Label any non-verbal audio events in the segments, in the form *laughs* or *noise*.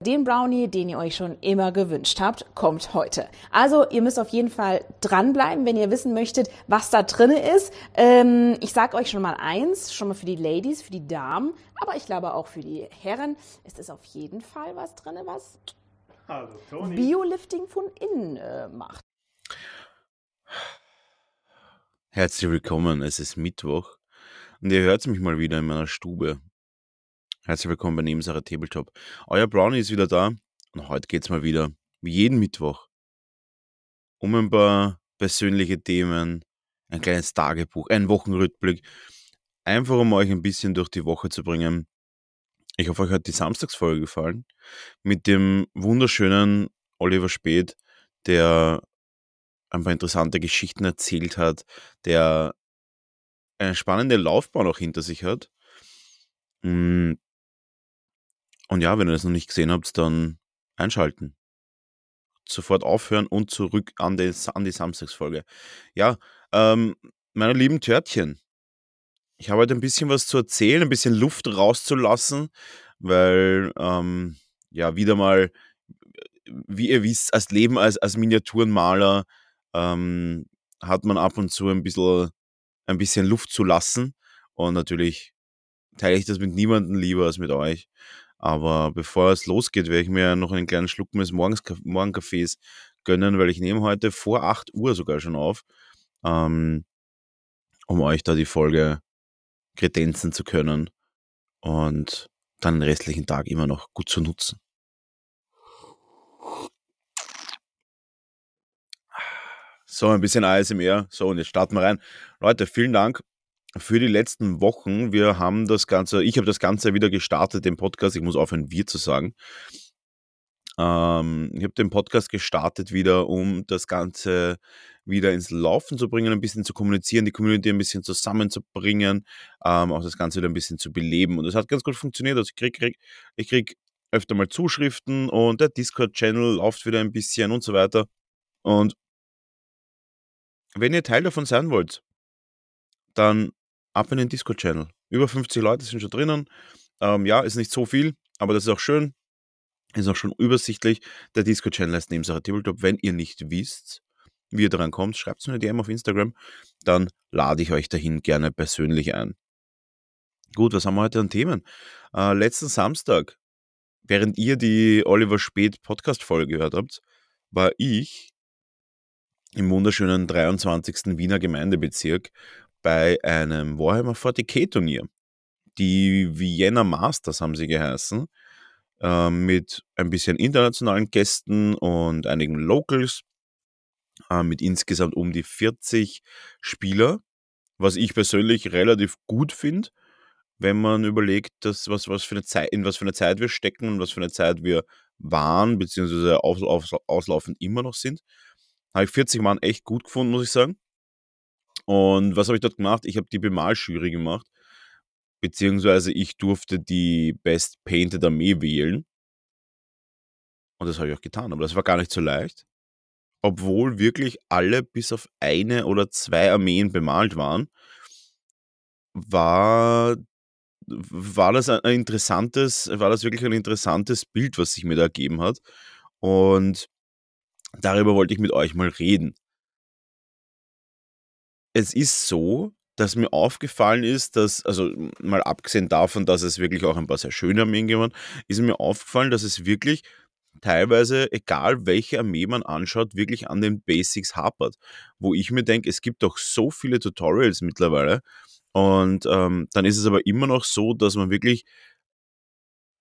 Den Brownie, den ihr euch schon immer gewünscht habt, kommt heute. Also ihr müsst auf jeden Fall dranbleiben, wenn ihr wissen möchtet, was da drinne ist. Ähm, ich sage euch schon mal eins, schon mal für die Ladies, für die Damen, aber ich glaube auch für die Herren. Es ist auf jeden Fall was drinne, was Biolifting von innen äh, macht. Herzlich willkommen, es ist Mittwoch und ihr hört mich mal wieder in meiner Stube. Herzlich willkommen bei Nebensache Tabletop. Euer Brownie ist wieder da und heute geht es mal wieder, wie jeden Mittwoch, um ein paar persönliche Themen, ein kleines Tagebuch, einen Wochenrückblick, einfach um euch ein bisschen durch die Woche zu bringen. Ich hoffe, euch hat die Samstagsfolge gefallen mit dem wunderschönen Oliver Speth, der ein paar interessante Geschichten erzählt hat, der eine spannende Laufbahn auch hinter sich hat. Hm, und ja, wenn ihr das noch nicht gesehen habt, dann einschalten. Sofort aufhören und zurück an die, an die Samstagsfolge. Ja, ähm, meine lieben Törtchen, ich habe heute ein bisschen was zu erzählen, ein bisschen Luft rauszulassen, weil ähm, ja wieder mal, wie ihr wisst, als Leben als, als Miniaturenmaler ähm, hat man ab und zu ein bisschen, ein bisschen Luft zu lassen. Und natürlich teile ich das mit niemandem lieber als mit euch. Aber bevor es losgeht, werde ich mir noch einen kleinen Schluck meines Morgens, Morgenkaffees gönnen, weil ich nehme heute vor 8 Uhr sogar schon auf, ähm, um euch da die Folge kredenzen zu können und dann den restlichen Tag immer noch gut zu nutzen. So, ein bisschen ASMR. So, und jetzt starten wir rein. Leute, vielen Dank für die letzten Wochen. Wir haben das Ganze, ich habe das Ganze wieder gestartet, den Podcast. Ich muss aufhören, wir zu sagen. Ähm, ich habe den Podcast gestartet wieder, um das Ganze wieder ins Laufen zu bringen, ein bisschen zu kommunizieren, die Community ein bisschen zusammenzubringen, ähm, auch das Ganze wieder ein bisschen zu beleben. Und das hat ganz gut funktioniert. Also ich kriege krieg, ich krieg öfter mal Zuschriften und der Discord-Channel läuft wieder ein bisschen und so weiter. Und wenn ihr Teil davon sein wollt, dann ab in den Discord-Channel. Über 50 Leute sind schon drinnen. Ähm, ja, ist nicht so viel, aber das ist auch schön. Ist auch schon übersichtlich. Der Discord-Channel heißt Nebensache Tabletop. Wenn ihr nicht wisst, wie ihr daran kommt, schreibt es mir eine DM auf Instagram. Dann lade ich euch dahin gerne persönlich ein. Gut, was haben wir heute an Themen? Äh, letzten Samstag, während ihr die Oliver Spät Podcast-Folge gehört habt, war ich im wunderschönen 23. Wiener Gemeindebezirk bei einem Warhammer 40k Turnier. Die Vienna Masters haben sie geheißen, äh, mit ein bisschen internationalen Gästen und einigen Locals, äh, mit insgesamt um die 40 Spieler, was ich persönlich relativ gut finde, wenn man überlegt, dass was, was für eine Zeit, in was für eine Zeit wir stecken und was für eine Zeit wir waren, beziehungsweise aus, aus, auslaufend immer noch sind. Habe ich 40 Mann echt gut gefunden, muss ich sagen. Und was habe ich dort gemacht? Ich habe die Bemaljury gemacht, beziehungsweise ich durfte die Best Painted Armee wählen. Und das habe ich auch getan, aber das war gar nicht so leicht. Obwohl wirklich alle bis auf eine oder zwei Armeen bemalt waren, war, war das ein interessantes, war das wirklich ein interessantes Bild, was sich mir da ergeben hat. Und darüber wollte ich mit euch mal reden es ist so, dass mir aufgefallen ist, dass, also mal abgesehen davon, dass es wirklich auch ein paar sehr schöne Armeen gegeben ist mir aufgefallen, dass es wirklich teilweise, egal welche Armee man anschaut, wirklich an den Basics hapert. Wo ich mir denke, es gibt doch so viele Tutorials mittlerweile. Und ähm, dann ist es aber immer noch so, dass man wirklich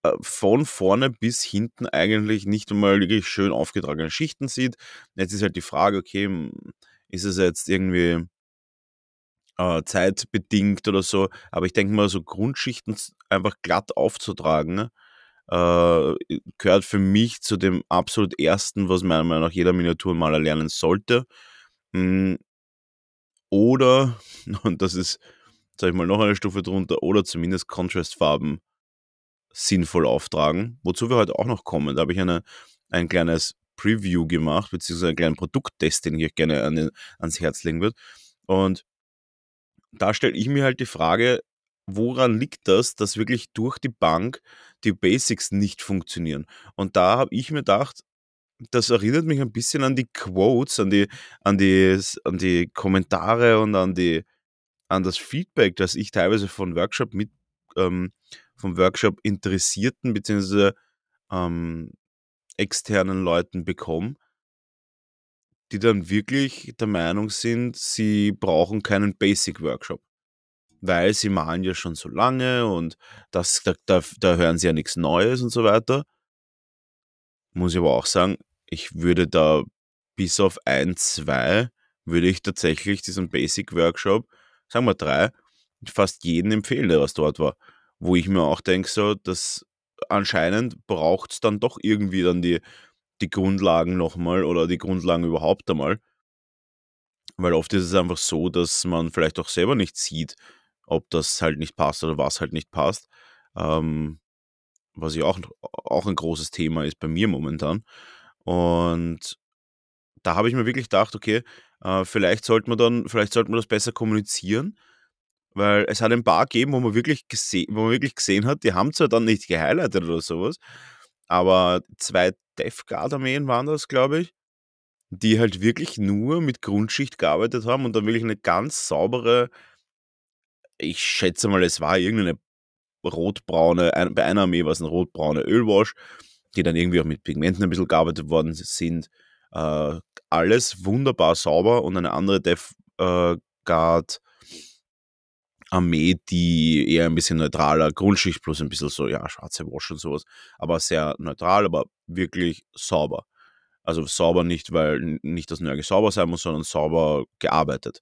äh, von vorne bis hinten eigentlich nicht einmal wirklich schön aufgetragene Schichten sieht. Jetzt ist halt die Frage, okay, ist es jetzt irgendwie äh, zeitbedingt oder so. Aber ich denke mal, so Grundschichten einfach glatt aufzutragen, äh, gehört für mich zu dem absolut ersten, was meiner Meinung nach jeder Miniaturmaler lernen sollte. Hm, oder, *laughs* und das ist, sag ich mal, noch eine Stufe drunter, oder zumindest Contrastfarben sinnvoll auftragen, wozu wir heute auch noch kommen. Da habe ich eine, ein kleines Preview gemacht, beziehungsweise einen kleinen Produkttest, den ich euch gerne an ans Herz legen würde. Und da stelle ich mir halt die Frage, woran liegt das, dass wirklich durch die Bank die Basics nicht funktionieren. Und da habe ich mir gedacht, das erinnert mich ein bisschen an die Quotes, an die, an die, an die Kommentare und an die, an das Feedback, das ich teilweise von Workshop mit, ähm, vom Workshop Interessierten bzw. Ähm, externen Leuten bekomme, die dann wirklich der Meinung sind, sie brauchen keinen Basic Workshop. Weil sie malen ja schon so lange und das, da, da, da hören sie ja nichts Neues und so weiter. Muss ich aber auch sagen, ich würde da bis auf ein, zwei, würde ich tatsächlich diesen Basic Workshop, sagen wir drei, fast jeden empfehlen, der was dort war. Wo ich mir auch denke, so, dass anscheinend braucht es dann doch irgendwie dann die, die Grundlagen nochmal oder die Grundlagen überhaupt einmal. Weil oft ist es einfach so, dass man vielleicht auch selber nicht sieht, ob das halt nicht passt oder was halt nicht passt. Ähm, was ja auch, auch ein großes Thema ist bei mir momentan. Und da habe ich mir wirklich gedacht, okay, äh, vielleicht sollte man dann, vielleicht sollte man das besser kommunizieren, weil es hat ein paar gegeben, wo man wirklich gesehen, wo man wirklich gesehen hat, die haben zwar dann nicht gehighlightet oder sowas, aber zwei Death Guard Armeen waren das, glaube ich, die halt wirklich nur mit Grundschicht gearbeitet haben und dann wirklich eine ganz saubere, ich schätze mal, es war irgendeine rotbraune, bei einer Armee war es eine rotbraune Ölwash, die dann irgendwie auch mit Pigmenten ein bisschen gearbeitet worden sind. Äh, alles wunderbar sauber und eine andere Death äh, Guard Armee, die eher ein bisschen neutraler, Grundschicht plus ein bisschen so, ja, schwarze Wash und sowas, aber sehr neutral, aber wirklich sauber. Also sauber nicht, weil nicht das Nörgel sauber sein muss, sondern sauber gearbeitet.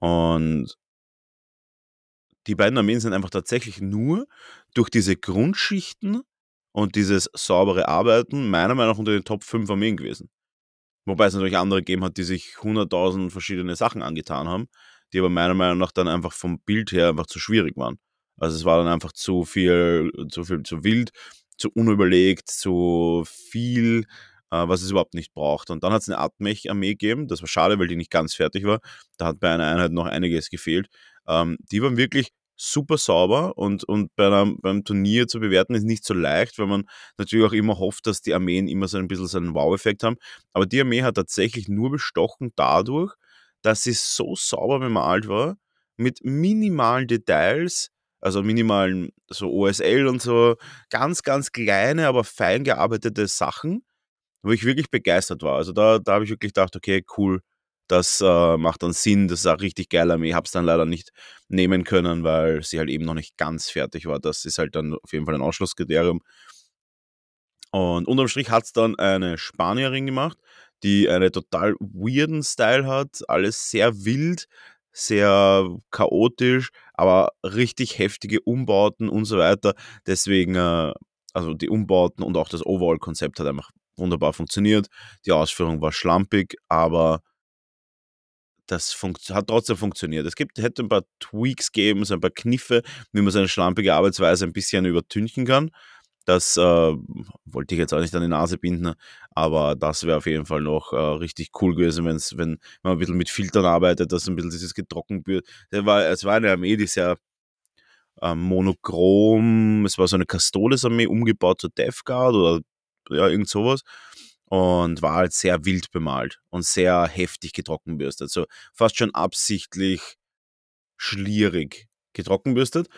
Und die beiden Armeen sind einfach tatsächlich nur durch diese Grundschichten und dieses saubere Arbeiten meiner Meinung nach unter den Top 5 Armeen gewesen. Wobei es natürlich andere gegeben hat, die sich 100.000 verschiedene Sachen angetan haben die aber meiner Meinung nach dann einfach vom Bild her einfach zu schwierig waren. Also es war dann einfach zu viel, zu viel, zu wild, zu unüberlegt, zu viel, äh, was es überhaupt nicht braucht. Und dann hat es eine Atmech-Armee gegeben, das war schade, weil die nicht ganz fertig war. Da hat bei einer Einheit noch einiges gefehlt. Ähm, die waren wirklich super sauber und, und bei einem, beim Turnier zu bewerten ist nicht so leicht, weil man natürlich auch immer hofft, dass die Armeen immer so ein bisschen so einen Wow-Effekt haben. Aber die Armee hat tatsächlich nur bestochen dadurch, dass sie so sauber bemalt war, mit minimalen Details, also minimalen so OSL und so, ganz, ganz kleine, aber fein gearbeitete Sachen, wo ich wirklich begeistert war. Also da, da habe ich wirklich gedacht, okay, cool, das äh, macht dann Sinn, das ist auch richtig geil Ich habe es dann leider nicht nehmen können, weil sie halt eben noch nicht ganz fertig war. Das ist halt dann auf jeden Fall ein Ausschlusskriterium. Und unterm Strich hat es dann eine Spanierin gemacht, die einen total weirden Style hat, alles sehr wild, sehr chaotisch, aber richtig heftige Umbauten und so weiter. Deswegen, äh, also die Umbauten und auch das Overall-Konzept hat einfach wunderbar funktioniert. Die Ausführung war schlampig, aber das hat trotzdem funktioniert. Es gibt, hätte ein paar Tweaks geben, so ein paar Kniffe, wie man seine schlampige Arbeitsweise ein bisschen übertünchen kann. Das äh, wollte ich jetzt auch nicht an die Nase binden, aber das wäre auf jeden Fall noch äh, richtig cool gewesen, wenn's, wenn man ein bisschen mit Filtern arbeitet, dass ein bisschen dieses getrocknet wird. Es war, eine Armee, die sehr äh, monochrom, es war so eine Castoles-Armee umgebaut zur Death Guard oder ja, irgend sowas und war halt sehr wild bemalt und sehr heftig getrockenbürstet. Also fast schon absichtlich schlierig getrockenbürstet.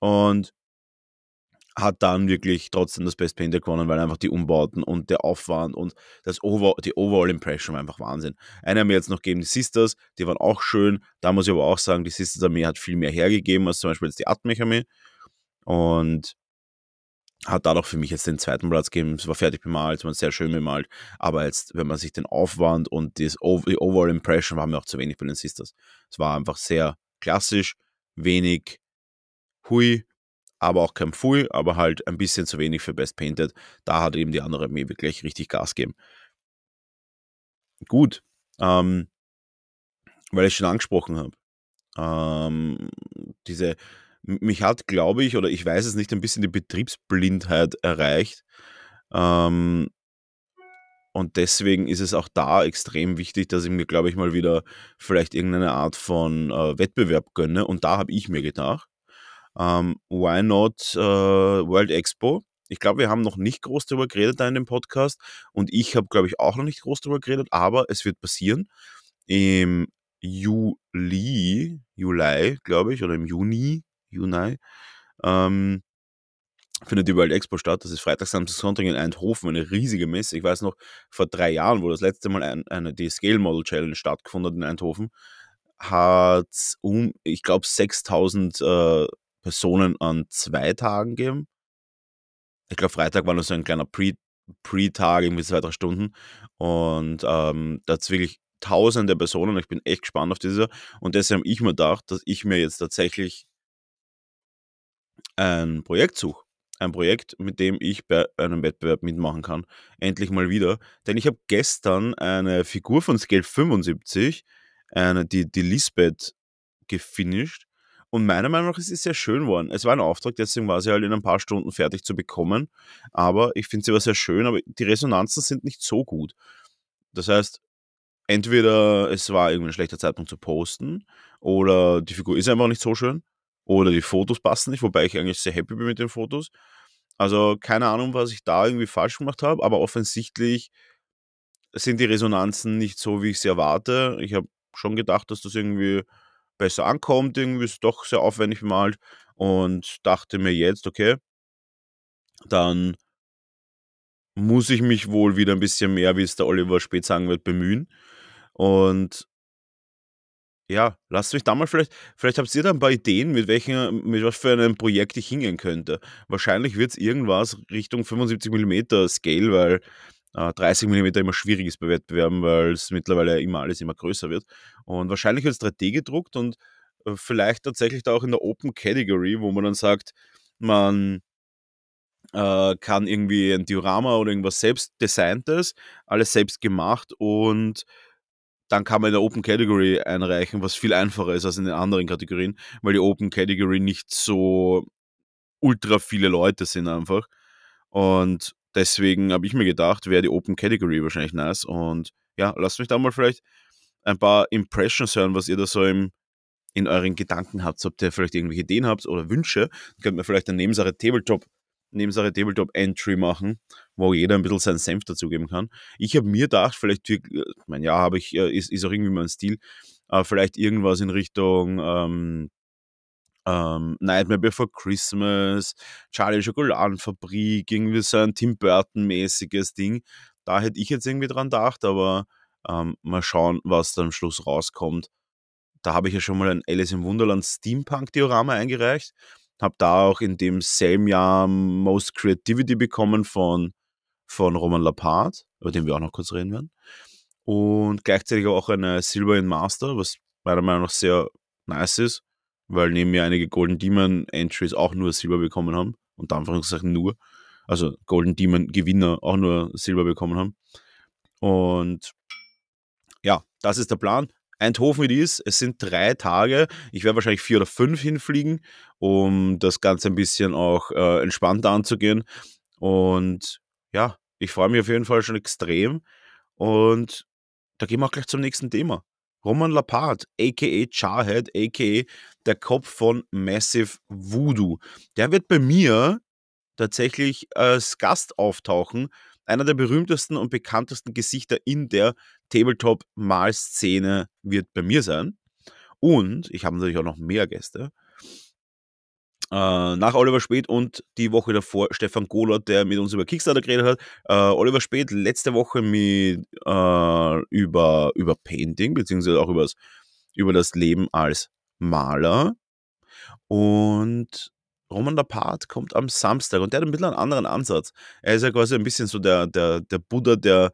Und hat dann wirklich trotzdem das Best Painter gewonnen, weil einfach die Umbauten und der Aufwand und das Over die Overall Impression war einfach Wahnsinn. Eine haben wir jetzt noch gegeben, die Sisters, die waren auch schön. Da muss ich aber auch sagen, die Sisters Armee hat viel mehr hergegeben als zum Beispiel jetzt die Atmech Armee. Und hat dadurch für mich jetzt den zweiten Platz gegeben. Es war fertig bemalt, es war sehr schön bemalt. Aber jetzt, wenn man sich den Aufwand und die Overall Impression, war mir auch zu wenig bei den Sisters. Es war einfach sehr klassisch, wenig hui, aber auch kein Pfui, aber halt ein bisschen zu wenig für Best Painted. Da hat eben die andere Armee wirklich richtig Gas gegeben. Gut, ähm, weil ich schon angesprochen habe, ähm, diese, mich hat, glaube ich, oder ich weiß es nicht, ein bisschen die Betriebsblindheit erreicht. Ähm, und deswegen ist es auch da extrem wichtig, dass ich mir, glaube ich, mal wieder vielleicht irgendeine Art von äh, Wettbewerb gönne. Und da habe ich mir gedacht, ähm, why not äh, World Expo? Ich glaube, wir haben noch nicht groß darüber geredet da in dem Podcast und ich habe, glaube ich, auch noch nicht groß darüber geredet, aber es wird passieren. Im Juli, Juli, glaube ich, oder im Juni, Juni, ähm, findet die World Expo statt. Das ist Freitag, Samstag, Sonntag in Eindhoven, eine riesige Messe. Ich weiß noch, vor drei Jahren, wo das letzte Mal ein, eine, die Scale Model Challenge stattgefunden hat in Eindhoven, hat um, ich glaube, 6000 äh, Personen an zwei Tagen gegeben. Ich glaube, Freitag war noch so ein kleiner Pre- Pre-Tag, irgendwie zwei, drei Stunden. Und ähm, da hat es wirklich tausende Personen. Ich bin echt gespannt auf diese. Und deshalb habe ich mir gedacht, dass ich mir jetzt tatsächlich ein Projekt suche. Ein Projekt, mit dem ich bei einem Wettbewerb mitmachen kann. Endlich mal wieder. Denn ich habe gestern eine Figur von Scale 75, eine, die, die Lisbeth, gefinisht. Und meiner Meinung nach ist es sehr schön geworden. Es war ein Auftrag, deswegen war sie halt in ein paar Stunden fertig zu bekommen. Aber ich finde sie war sehr schön, aber die Resonanzen sind nicht so gut. Das heißt, entweder es war irgendwie ein schlechter Zeitpunkt zu posten oder die Figur ist einfach nicht so schön oder die Fotos passen nicht, wobei ich eigentlich sehr happy bin mit den Fotos. Also keine Ahnung, was ich da irgendwie falsch gemacht habe, aber offensichtlich sind die Resonanzen nicht so, wie ich sie erwarte. Ich habe schon gedacht, dass das irgendwie besser ankommt, irgendwie ist es doch sehr aufwendig bemalt und dachte mir jetzt, okay, dann muss ich mich wohl wieder ein bisschen mehr, wie es der Oliver spät sagen wird, bemühen. Und ja, lasst mich da mal vielleicht, vielleicht habt ihr da ein paar Ideen, mit welchen, mit was für einem Projekt ich hingehen könnte. Wahrscheinlich wird es irgendwas Richtung 75 mm Scale, weil äh, 30 mm immer schwierig ist bei Wettbewerben, weil es mittlerweile immer alles immer größer wird. Und wahrscheinlich es 3D gedruckt und äh, vielleicht tatsächlich da auch in der Open Category, wo man dann sagt, man äh, kann irgendwie ein Diorama oder irgendwas selbst designtes, alles selbst gemacht und dann kann man in der Open Category einreichen, was viel einfacher ist als in den anderen Kategorien, weil die Open Category nicht so ultra viele Leute sind einfach. Und deswegen habe ich mir gedacht, wäre die Open Category wahrscheinlich nice. Und ja, lasst mich da mal vielleicht ein paar Impressions hören, was ihr da so im, in euren Gedanken habt. Ob ihr vielleicht irgendwelche Ideen habt oder Wünsche, könnt ihr vielleicht eine Nebensache Tabletop Nebensache Tabletop Entry machen, wo jeder ein bisschen seinen Senf dazugeben kann. Ich habe mir gedacht, vielleicht, ich meine, ja, habe ich, ist, ist auch irgendwie mein Stil, aber vielleicht irgendwas in Richtung ähm, ähm, Nightmare Before Christmas, Charlie Schokoladenfabrik, irgendwie so ein Tim Burton-mäßiges Ding. Da hätte ich jetzt irgendwie dran gedacht, aber ähm, mal schauen, was dann am Schluss rauskommt. Da habe ich ja schon mal ein Alice im Wunderland Steampunk-Diorama eingereicht. Habe da auch in dem selben Jahr Most Creativity bekommen von, von Roman Lapart, über den wir auch noch kurz reden werden. Und gleichzeitig auch eine Silver in Master, was meiner Meinung nach sehr nice ist, weil neben mir einige Golden Demon Entries auch nur Silber bekommen haben. Und Anführungszeichen nur. Also Golden Demon Gewinner auch nur Silber bekommen haben. Und ja, das ist der Plan. Eindhoven wie dies. Es sind drei Tage. Ich werde wahrscheinlich vier oder fünf hinfliegen, um das Ganze ein bisschen auch äh, entspannter anzugehen. Und ja, ich freue mich auf jeden Fall schon extrem. Und da gehen wir auch gleich zum nächsten Thema. Roman Lapart, a.k.a. Charhead, a.k.a. der Kopf von Massive Voodoo. Der wird bei mir tatsächlich als Gast auftauchen. Einer der berühmtesten und bekanntesten Gesichter in der Tabletop-Mal-Szene wird bei mir sein. Und ich habe natürlich auch noch mehr Gäste. Äh, nach Oliver Spät und die Woche davor Stefan Gohlert, der mit uns über Kickstarter geredet hat. Äh, Oliver Spät letzte Woche mit, äh, über, über Painting, beziehungsweise auch übers, über das Leben als Maler. Und Roman Lapart kommt am Samstag und der hat ein bisschen einen anderen Ansatz. Er ist ja quasi ein bisschen so der, der, der Buddha, der,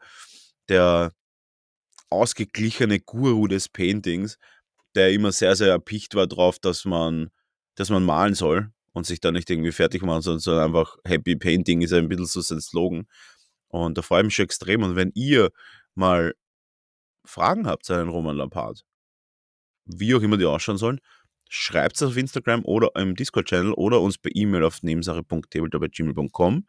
der ausgeglichene Guru des Paintings, der immer sehr, sehr erpicht war drauf, dass man, dass man malen soll und sich da nicht irgendwie fertig machen soll, sondern einfach Happy Painting ist ein bisschen so sein Slogan. Und da freue ich mich schon extrem. Und wenn ihr mal Fragen habt zu einem Roman Lampard, wie auch immer die ausschauen sollen, schreibt es auf Instagram oder im Discord-Channel oder uns per E-Mail auf nebensache.tabletop.gmail.com.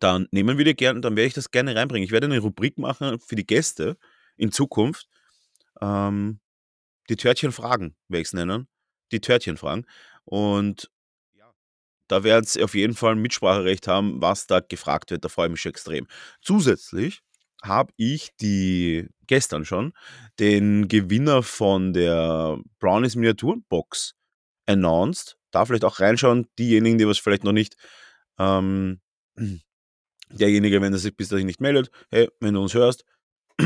Dann nehmen wir die gerne, dann werde ich das gerne reinbringen. Ich werde eine Rubrik machen für die Gäste in Zukunft. Ähm, die Törtchen fragen, werde ich es nennen. Die Törtchen fragen. Und da werdet ihr auf jeden Fall ein Mitspracherecht haben, was da gefragt wird. Da freue ich mich extrem. Zusätzlich habe ich die gestern schon den Gewinner von der Brownies Miniaturenbox announced. Da vielleicht auch reinschauen, diejenigen, die was vielleicht noch nicht ähm, derjenige, wenn er sich bis dahin nicht meldet, hey, wenn du uns hörst, *clears throat*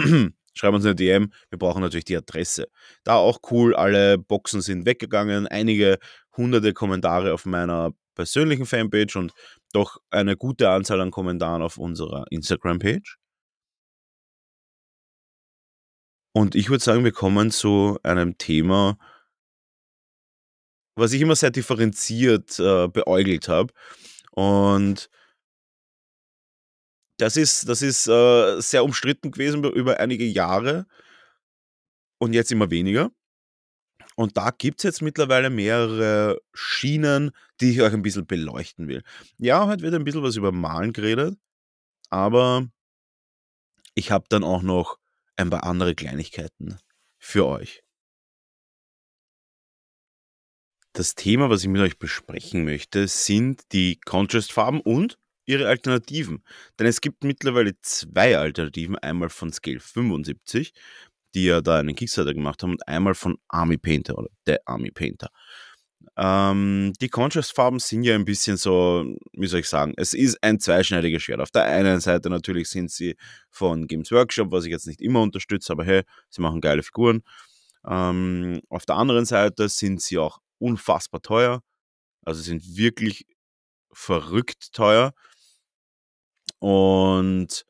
schreib uns eine DM. Wir brauchen natürlich die Adresse. Da auch cool, alle Boxen sind weggegangen, einige hunderte Kommentare auf meiner persönlichen Fanpage und doch eine gute Anzahl an Kommentaren auf unserer Instagram-Page. Und ich würde sagen, wir kommen zu einem Thema, was ich immer sehr differenziert äh, beäugelt habe. Und das ist, das ist äh, sehr umstritten gewesen über einige Jahre und jetzt immer weniger. Und da gibt es jetzt mittlerweile mehrere Schienen, die ich euch ein bisschen beleuchten will. Ja, heute wird ein bisschen was über Malen geredet, aber ich habe dann auch noch ein paar andere Kleinigkeiten für euch. Das Thema, was ich mit euch besprechen möchte, sind die Contrastfarben und ihre Alternativen. Denn es gibt mittlerweile zwei Alternativen. Einmal von Scale 75, die ja da einen Kickstarter gemacht haben, und einmal von Army Painter oder der Army Painter. Ähm, die Contrast-Farben sind ja ein bisschen so, wie soll ich sagen, es ist ein zweischneidiges Schwert. Auf der einen Seite natürlich sind sie von Games Workshop, was ich jetzt nicht immer unterstütze, aber hey, sie machen geile Figuren. Ähm, auf der anderen Seite sind sie auch unfassbar teuer. Also sind wirklich verrückt teuer. Und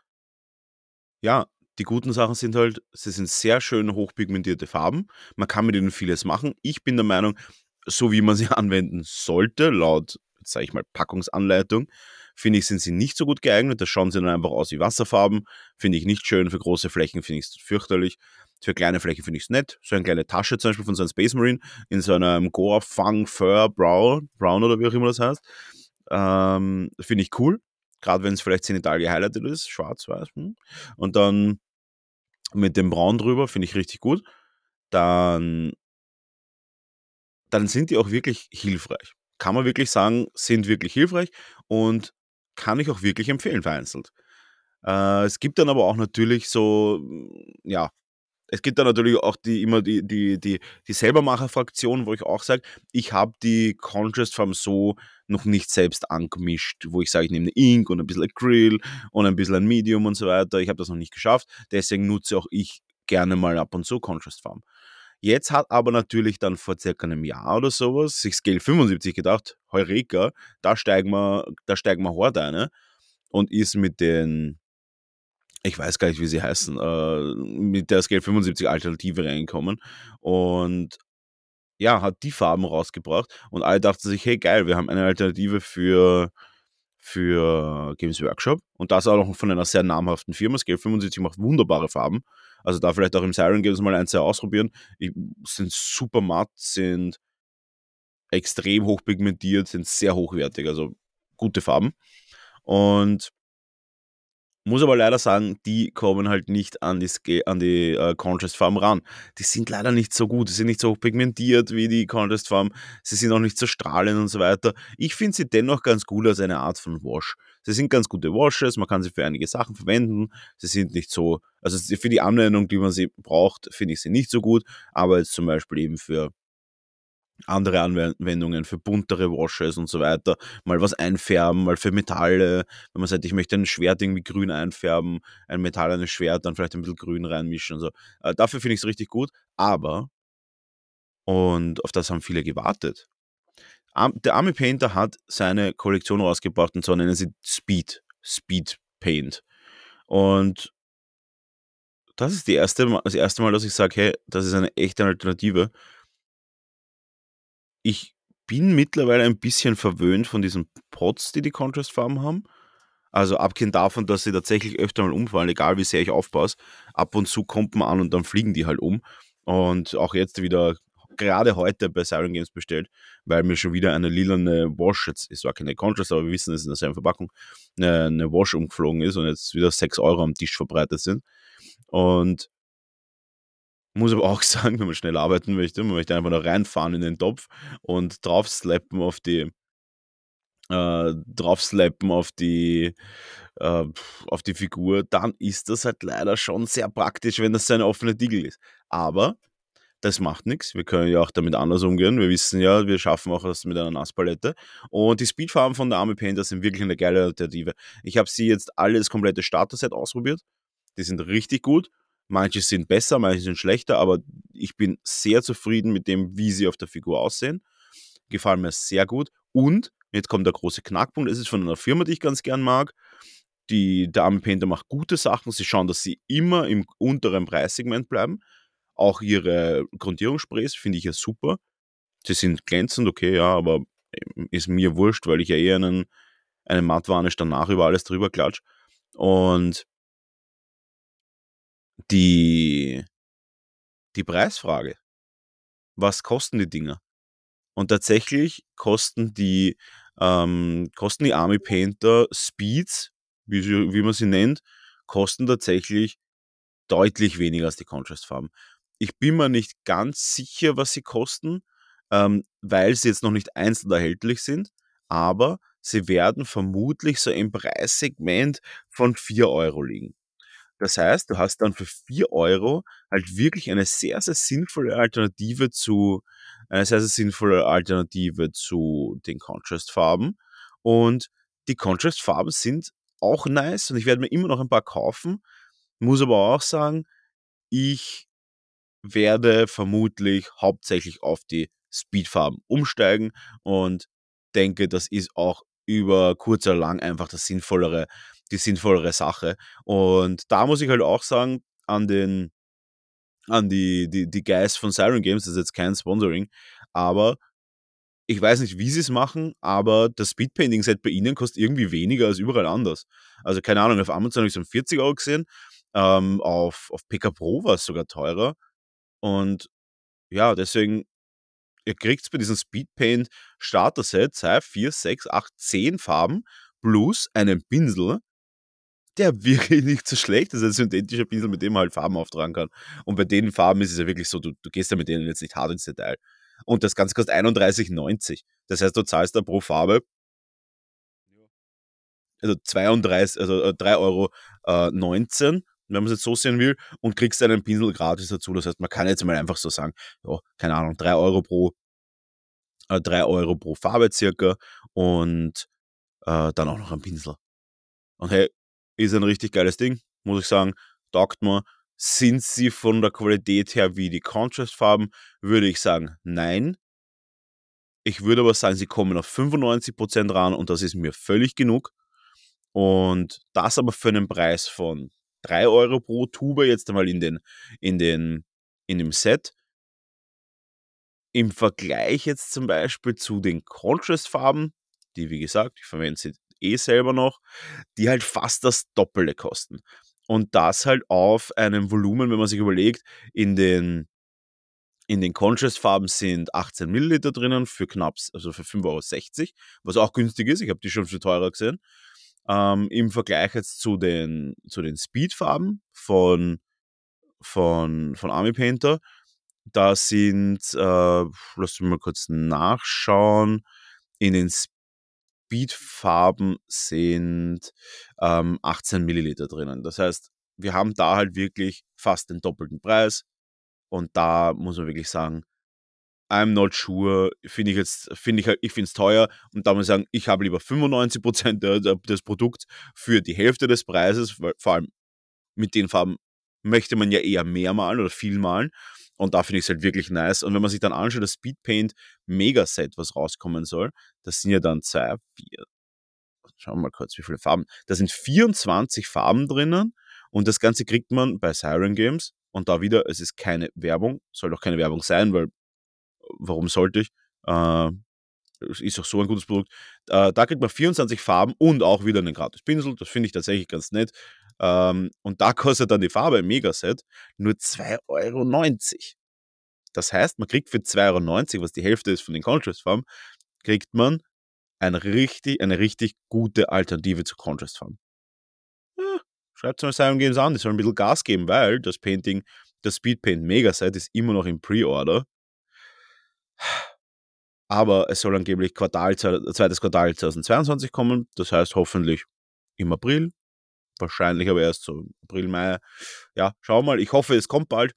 ja, die guten Sachen sind halt, sie sind sehr schön hochpigmentierte Farben. Man kann mit ihnen vieles machen. Ich bin der Meinung, so wie man sie *laughs* anwenden sollte, laut, sage ich mal, Packungsanleitung, finde ich, sind sie nicht so gut geeignet. Da schauen sie dann einfach aus wie Wasserfarben. Finde ich nicht schön. Für große Flächen finde ich es fürchterlich. Für kleine Flächen finde ich es nett. So eine kleine Tasche zum Beispiel von so einem Space Marine in so einem Goa Fang Fur Brown, Brown oder wie auch immer das heißt. Ähm, finde ich cool. Gerade wenn es vielleicht zenital gehighlightet ist, schwarz-weiß. Hm. Und dann mit dem Braun drüber, finde ich richtig gut. Dann, dann sind die auch wirklich hilfreich. Kann man wirklich sagen, sind wirklich hilfreich und kann ich auch wirklich empfehlen vereinzelt. Äh, es gibt dann aber auch natürlich so, ja, es gibt da natürlich auch die immer die, die, die, die Selbermacher-Fraktion, wo ich auch sage, ich habe die Contrast Farm so noch nicht selbst angemischt, wo ich sage, ich nehme eine Ink und ein bisschen Acryl und ein bisschen ein Medium und so weiter. Ich habe das noch nicht geschafft. Deswegen nutze auch ich gerne mal ab und zu Contrast Farm. Jetzt hat aber natürlich dann vor circa einem Jahr oder sowas sich Scale 75 gedacht, Heureka, da steigen wir, da steigen wir hart ein und ist mit den ich weiß gar nicht, wie sie heißen, äh, mit der Scale 75 Alternative reinkommen und ja, hat die Farben rausgebracht und alle dachten sich, hey geil, wir haben eine Alternative für, für Games Workshop und das auch noch von einer sehr namhaften Firma. Scale 75 macht wunderbare Farben. Also da vielleicht auch im Siren Games mal eins ausprobieren. Ich, sind super matt, sind extrem hochpigmentiert, sind sehr hochwertig, also gute Farben. Und muss aber leider sagen, die kommen halt nicht an die, an die äh, Contrast Farm ran. Die sind leider nicht so gut, die sind nicht so pigmentiert wie die Contrast Farm, sie sind auch nicht so strahlend und so weiter. Ich finde sie dennoch ganz gut als eine Art von Wash. Sie sind ganz gute Washes, man kann sie für einige Sachen verwenden. Sie sind nicht so, also für die Anwendung, die man sie braucht, finde ich sie nicht so gut, aber jetzt zum Beispiel eben für andere Anwendungen für buntere Washes und so weiter, mal was einfärben, mal für Metalle, wenn man sagt, ich möchte ein Schwert irgendwie grün einfärben, ein metallenes Schwert, dann vielleicht ein bisschen grün reinmischen und so. Äh, dafür finde ich es richtig gut, aber, und auf das haben viele gewartet, der Army Painter hat seine Kollektion rausgebracht und zwar nennen sie Speed, Speed Paint. Und das ist die erste, das erste Mal, dass ich sage, hey, das ist eine echte Alternative ich bin mittlerweile ein bisschen verwöhnt von diesen Pots, die die Contrast-Farben haben. Also abgesehen davon, dass sie tatsächlich öfter mal umfallen, egal wie sehr ich aufpasse. Ab und zu kommt man an und dann fliegen die halt um. Und auch jetzt wieder, gerade heute bei Siren Games bestellt, weil mir schon wieder eine lilane Wash, jetzt ist zwar keine Contrast, aber wir wissen, es ist in derselben Verpackung, eine, eine Wash umgeflogen ist und jetzt wieder 6 Euro am Tisch verbreitet sind. Und muss aber auch *laughs* sagen, wenn man schnell arbeiten möchte, man möchte einfach nur reinfahren in den Topf und draufslappen auf die, äh, draufslappen auf die, äh, auf die Figur, dann ist das halt leider schon sehr praktisch, wenn das so eine offene Diegel ist. Aber das macht nichts. Wir können ja auch damit anders umgehen. Wir wissen ja, wir schaffen auch das mit einer Nasspalette. Und die Speedfarben von der Army Painter sind wirklich eine geile Alternative. Ich habe sie jetzt alle das komplette Starter-Set ausprobiert. Die sind richtig gut. Manche sind besser, manche sind schlechter, aber ich bin sehr zufrieden mit dem, wie sie auf der Figur aussehen. Gefallen mir sehr gut. Und jetzt kommt der große Knackpunkt. Es ist von einer Firma, die ich ganz gern mag. Die Dame Painter macht gute Sachen. Sie schauen, dass sie immer im unteren Preissegment bleiben. Auch ihre Grundierungssprays finde ich ja super. Sie sind glänzend, okay, ja, aber ist mir wurscht, weil ich ja eher einen, einen Mattvarnish danach über alles drüber klatsch. Und die, die Preisfrage. Was kosten die Dinger? Und tatsächlich kosten die, ähm, kosten die Army Painter Speeds, wie, wie man sie nennt, kosten tatsächlich deutlich weniger als die Contrast-Farben. Ich bin mir nicht ganz sicher, was sie kosten, ähm, weil sie jetzt noch nicht einzeln erhältlich sind, aber sie werden vermutlich so im Preissegment von 4 Euro liegen. Das heißt, du hast dann für 4 Euro halt wirklich eine sehr, sehr sinnvolle Alternative zu, eine sehr, sehr sinnvolle Alternative zu den Contrast-Farben. Und die Contrast-Farben sind auch nice und ich werde mir immer noch ein paar kaufen. Muss aber auch sagen, ich werde vermutlich hauptsächlich auf die Speedfarben umsteigen und denke, das ist auch über kurz oder lang einfach das sinnvollere die sinnvollere Sache. Und da muss ich halt auch sagen, an den an die, die, die Guys von Siren Games, das ist jetzt kein Sponsoring, aber ich weiß nicht, wie sie es machen, aber das Speedpainting-Set bei ihnen kostet irgendwie weniger als überall anders. Also keine Ahnung, auf Amazon habe ich es um 40 Euro gesehen, ähm, auf, auf PK Pro war es sogar teurer. Und ja, deswegen, ihr kriegt es bei diesem Speedpaint Starter-Set 2, 4, 6, 8, 10 Farben plus einen Pinsel der *laughs* wirklich nicht so schlecht ist. Ist ein synthetischer Pinsel, mit dem man halt Farben auftragen kann. Und bei den Farben ist es ja wirklich so, du, du gehst ja mit denen jetzt nicht hart ins Detail. Und das Ganze kostet 31,90. Das heißt, du zahlst da pro Farbe also 32, also 3,19 äh, Euro, äh, 19, wenn man es jetzt so sehen will, und kriegst einen Pinsel gratis dazu. Das heißt, man kann jetzt mal einfach so sagen, ja, keine Ahnung, 3 Euro pro, äh, 3 Euro pro Farbe circa und äh, dann auch noch ein Pinsel. Und hey, ist ein richtig geiles Ding, muss ich sagen. Taugt mir. Sind sie von der Qualität her wie die Contrast-Farben? Würde ich sagen, nein. Ich würde aber sagen, sie kommen auf 95% ran und das ist mir völlig genug. Und das aber für einen Preis von 3 Euro pro Tube, jetzt einmal in, den, in, den, in dem Set. Im Vergleich jetzt zum Beispiel zu den Contrast-Farben, die wie gesagt, ich verwende sie eh selber noch, die halt fast das Doppelte kosten. Und das halt auf einem Volumen, wenn man sich überlegt, in den, in den Contrast-Farben sind 18 Milliliter drinnen für knapp, also für 5,60 Euro, was auch günstig ist. Ich habe die schon viel teurer gesehen. Ähm, Im Vergleich jetzt zu den, zu den Speed-Farben von, von, von Army Painter, da sind, äh, lass mich mal kurz nachschauen, in den Speedfarben sind ähm, 18 Milliliter drinnen. Das heißt, wir haben da halt wirklich fast den doppelten Preis. Und da muss man wirklich sagen, I'm not sure, finde ich jetzt, finde ich halt, ich finde es teuer und da muss ich sagen, ich habe lieber 95% des Produkts für die Hälfte des Preises, weil vor allem mit den Farben möchte man ja eher mehr malen oder viel malen und da finde ich es halt wirklich nice. Und wenn man sich dann anschaut, das Speedpaint Megaset, was rauskommen soll, das sind ja dann zwei, vier, schauen wir mal kurz, wie viele Farben. Da sind 24 Farben drinnen und das Ganze kriegt man bei Siren Games. Und da wieder, es ist keine Werbung, soll doch keine Werbung sein, weil warum sollte ich? Äh, ist auch so ein gutes Produkt. Äh, da kriegt man 24 Farben und auch wieder einen gratis Pinsel. Das finde ich tatsächlich ganz nett. Ähm, und da *laughs* kostet dann die Farbe im Megaset nur 2,90 Euro. Das heißt, man kriegt für 2,90 Euro, was die Hälfte ist von den Contrast-Farben, kriegt man eine richtig, eine richtig gute Alternative zur Contrast-Farben. Ja, schreibt es mal Simon Games an, die sollen ein bisschen Gas geben, weil das Painting, das Speedpaint Megaset ist immer noch im Pre-Order. aber es soll angeblich Quartal, zweites Quartal 2022 kommen. Das heißt hoffentlich im April. Wahrscheinlich aber erst so April, Mai. Ja, schauen wir mal. Ich hoffe, es kommt bald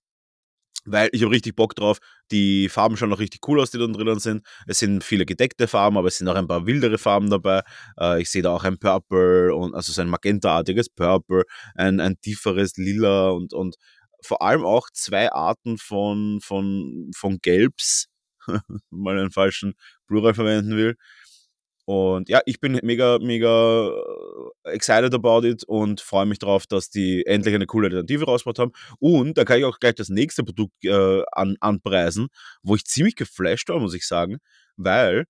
weil ich habe richtig Bock drauf. Die Farben schauen noch richtig cool aus, die da drinnen sind. Es sind viele gedeckte Farben, aber es sind auch ein paar wildere Farben dabei. Äh, ich sehe da auch ein Purple und also so ein magentaartiges Purple, ein, ein tieferes Lila und, und vor allem auch zwei Arten von, von, von Gelbs, *laughs* mal einen falschen Plural verwenden will. Und ja, ich bin mega, mega äh, excited about it und freue mich darauf, dass die endlich eine coole Alternative rausgebracht haben. Und da kann ich auch gleich das nächste Produkt äh, an, anpreisen, wo ich ziemlich geflasht war, muss ich sagen, weil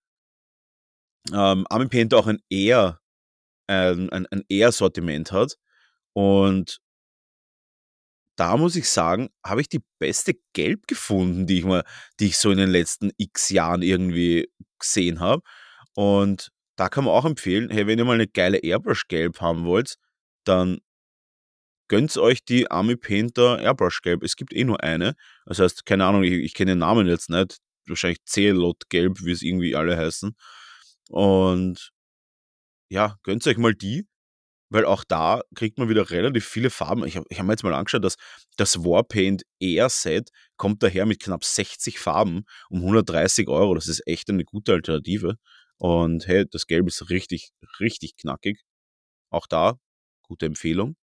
ähm, Armin Painter auch ein eher ein, ein, ein eher Sortiment hat. Und da muss ich sagen, habe ich die beste Gelb gefunden, die ich mal, die ich so in den letzten X Jahren irgendwie gesehen habe. Und da kann man auch empfehlen, hey, wenn ihr mal eine geile Airbrush Gelb haben wollt, dann gönnt euch die Army Painter Airbrush Gelb. Es gibt eh nur eine. Das heißt, keine Ahnung, ich, ich kenne den Namen jetzt nicht. Wahrscheinlich C-Lot Gelb, wie es irgendwie alle heißen. Und ja, gönnt euch mal die, weil auch da kriegt man wieder relativ viele Farben. Ich habe hab mir jetzt mal angeschaut, dass das Warpaint Air Set kommt daher mit knapp 60 Farben um 130 Euro. Das ist echt eine gute Alternative. Und hey, das Gelb ist richtig, richtig knackig. Auch da, gute Empfehlung.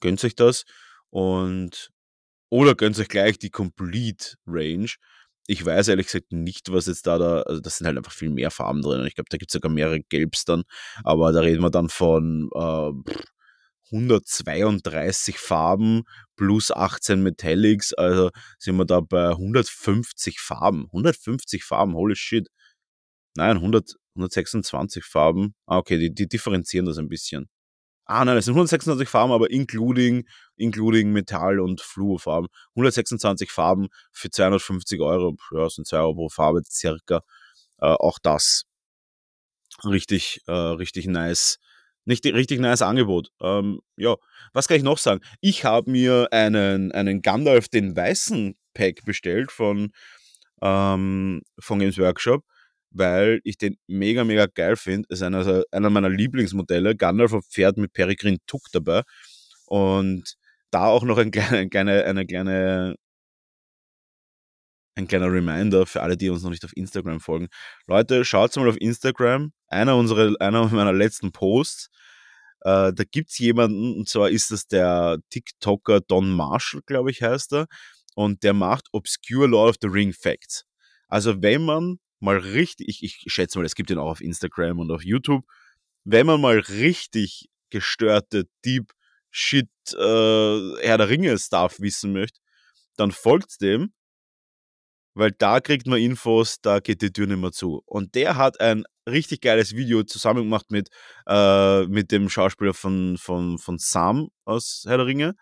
Gönnt euch das. Und oder gönnt euch gleich die Complete Range. Ich weiß ehrlich gesagt nicht, was jetzt da da, also das sind halt einfach viel mehr Farben drin. Ich glaube, da gibt es sogar mehrere Gelbs dann, aber da reden wir dann von äh, 132 Farben plus 18 Metallics, also sind wir da bei 150 Farben. 150 Farben, holy shit. Nein, 100, 126 Farben. Ah, okay, die, die differenzieren das ein bisschen. Ah, nein, es sind 126 Farben, aber including, including Metall- und Fluorfarben. 126 Farben für 250 Euro. Ja, sind 2 Euro pro Farbe circa. Äh, auch das richtig, äh, richtig nice. Nicht richtig nice Angebot. Ähm, ja, was kann ich noch sagen? Ich habe mir einen, einen Gandalf den weißen Pack bestellt von, ähm, von Games Workshop weil ich den mega, mega geil finde. Es ist einer, einer meiner Lieblingsmodelle, Gandalf auf Pferd mit Peregrin Tuck dabei. Und da auch noch ein kleine, eine kleine, eine kleine, ein kleiner Reminder für alle, die uns noch nicht auf Instagram folgen. Leute, schaut mal auf Instagram. Einer unserer, einer meiner letzten Posts. Äh, da gibt es jemanden, und zwar ist das der TikToker Don Marshall, glaube ich, heißt er. Und der macht Obscure Lord of the Ring Facts. Also wenn man mal richtig, ich, ich schätze mal, es gibt ihn auch auf Instagram und auf YouTube, wenn man mal richtig gestörte Deep Shit äh, Herr der Ringe Stuff wissen möchte, dann folgt dem, weil da kriegt man Infos, da geht die Tür nicht mehr zu. Und der hat ein richtig geiles Video zusammen gemacht mit, äh, mit dem Schauspieler von, von, von Sam aus Herr der Ringe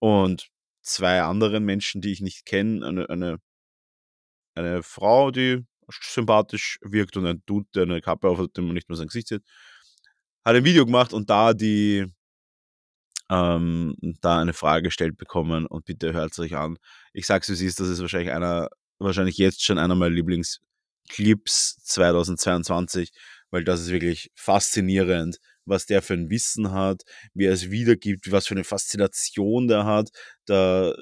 und zwei anderen Menschen, die ich nicht kenne. Eine, eine, eine Frau, die sympathisch wirkt und ein Dude, der eine Kappe auf hat, dem man nicht mehr sein Gesicht sieht, hat ein Video gemacht und da die ähm, da eine Frage gestellt bekommen und bitte hört es euch an. Ich sag's wie es ist, das ist wahrscheinlich einer, wahrscheinlich jetzt schon einer meiner Lieblingsclips 2022, weil das ist wirklich faszinierend, was der für ein Wissen hat, wie er es wiedergibt, was für eine Faszination der hat. Da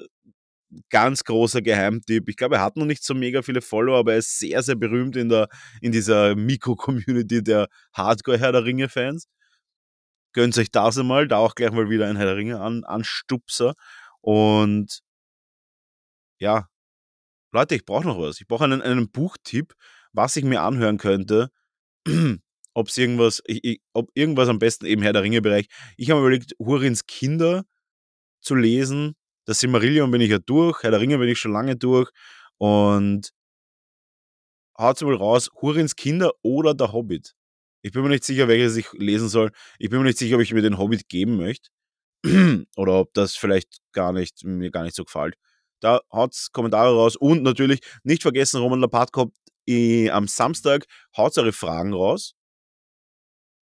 ganz großer Geheimtipp. Ich glaube, er hat noch nicht so mega viele Follower, aber er ist sehr, sehr berühmt in, der, in dieser *laughs* Mikro-Community der Hardcore-Herr der Ringe-Fans. Gönnt euch das einmal, da auch gleich mal wieder ein Herr der Ringe an, anstupser. Und ja, Leute, ich brauche noch was. Ich brauche einen, einen Buchtipp, was ich mir anhören könnte. *clears throat* ob es irgendwas, ich, ich, ob irgendwas am besten eben Herr der Ringe-Bereich. Ich habe mir überlegt, Hurins Kinder zu lesen das Silmarillion bin ich ja durch, Herr der Ringe bin ich schon lange durch und haut wohl raus, Hurins Kinder oder der Hobbit. Ich bin mir nicht sicher, welches ich lesen soll. Ich bin mir nicht sicher, ob ich mir den Hobbit geben möchte. *clears throat* oder ob das vielleicht gar nicht, mir gar nicht so gefällt. Da haut's Kommentare raus und natürlich nicht vergessen, Roman Lapart kommt äh, am Samstag, haut eure Fragen raus.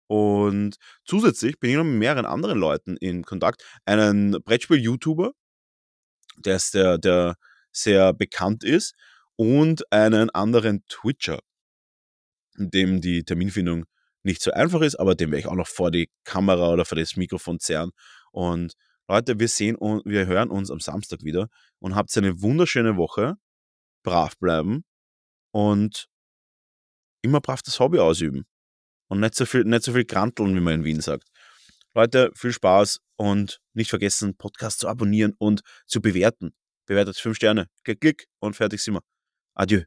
Und zusätzlich bin ich noch mit mehreren anderen Leuten in Kontakt. Einen Brettspiel-YouTuber, der, der, der sehr bekannt ist, und einen anderen Twitcher. dem die Terminfindung nicht so einfach ist, aber dem werde ich auch noch vor die Kamera oder vor das Mikrofon zerren. Und Leute, wir sehen und wir hören uns am Samstag wieder und habt eine wunderschöne Woche. Brav bleiben und immer brav das Hobby ausüben. Und nicht so viel, nicht so viel kranteln, wie man in Wien sagt. Leute, viel Spaß und nicht vergessen, Podcast zu abonnieren und zu bewerten. Bewertet fünf Sterne. Klick, klick und fertig sind wir. Adieu.